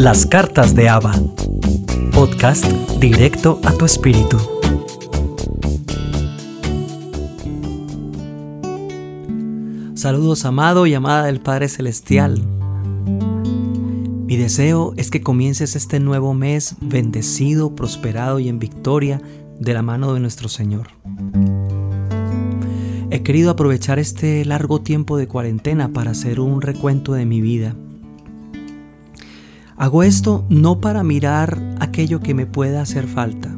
Las cartas de Ava. Podcast directo a tu espíritu. Saludos amado y amada del Padre Celestial. Mi deseo es que comiences este nuevo mes bendecido, prosperado y en victoria de la mano de nuestro Señor. He querido aprovechar este largo tiempo de cuarentena para hacer un recuento de mi vida Hago esto no para mirar aquello que me pueda hacer falta.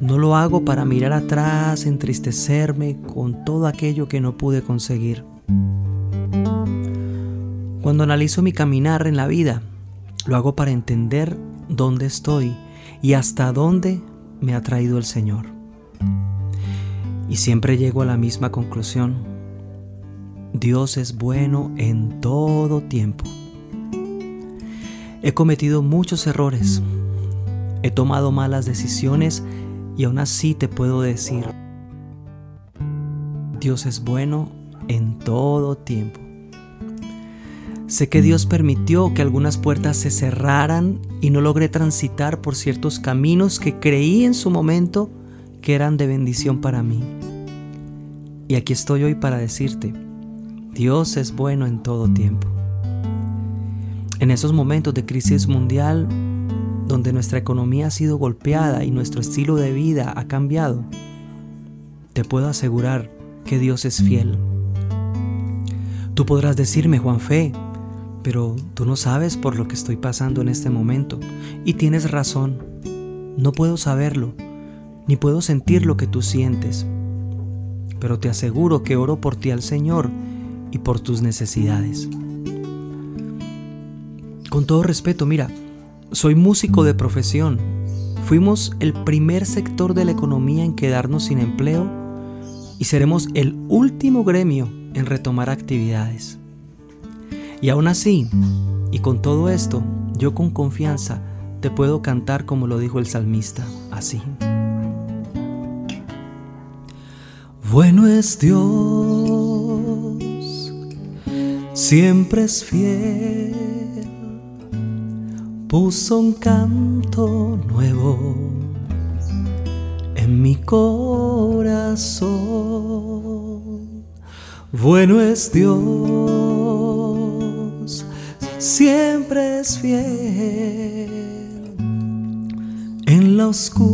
No lo hago para mirar atrás, entristecerme con todo aquello que no pude conseguir. Cuando analizo mi caminar en la vida, lo hago para entender dónde estoy y hasta dónde me ha traído el Señor. Y siempre llego a la misma conclusión. Dios es bueno en todo tiempo. He cometido muchos errores, he tomado malas decisiones y aún así te puedo decir, Dios es bueno en todo tiempo. Sé que Dios permitió que algunas puertas se cerraran y no logré transitar por ciertos caminos que creí en su momento que eran de bendición para mí. Y aquí estoy hoy para decirte, Dios es bueno en todo tiempo. En esos momentos de crisis mundial, donde nuestra economía ha sido golpeada y nuestro estilo de vida ha cambiado, te puedo asegurar que Dios es fiel. Tú podrás decirme, Juan Fe, pero tú no sabes por lo que estoy pasando en este momento. Y tienes razón, no puedo saberlo, ni puedo sentir lo que tú sientes. Pero te aseguro que oro por ti al Señor y por tus necesidades. Con todo respeto, mira, soy músico de profesión. Fuimos el primer sector de la economía en quedarnos sin empleo y seremos el último gremio en retomar actividades. Y aún así, y con todo esto, yo con confianza te puedo cantar como lo dijo el salmista, así. Bueno es Dios, siempre es fiel puso un canto nuevo en mi corazón. Bueno es Dios, siempre es fiel en la oscuridad.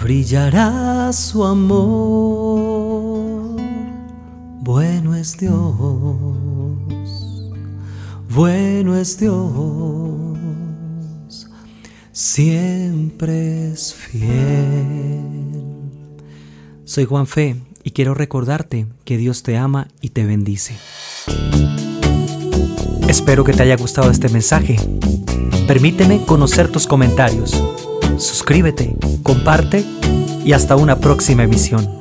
Brillará su amor, bueno es Dios bueno es Dios, siempre es fiel. Soy Juan Fe y quiero recordarte que Dios te ama y te bendice. Espero que te haya gustado este mensaje. Permíteme conocer tus comentarios. Suscríbete, comparte y hasta una próxima emisión.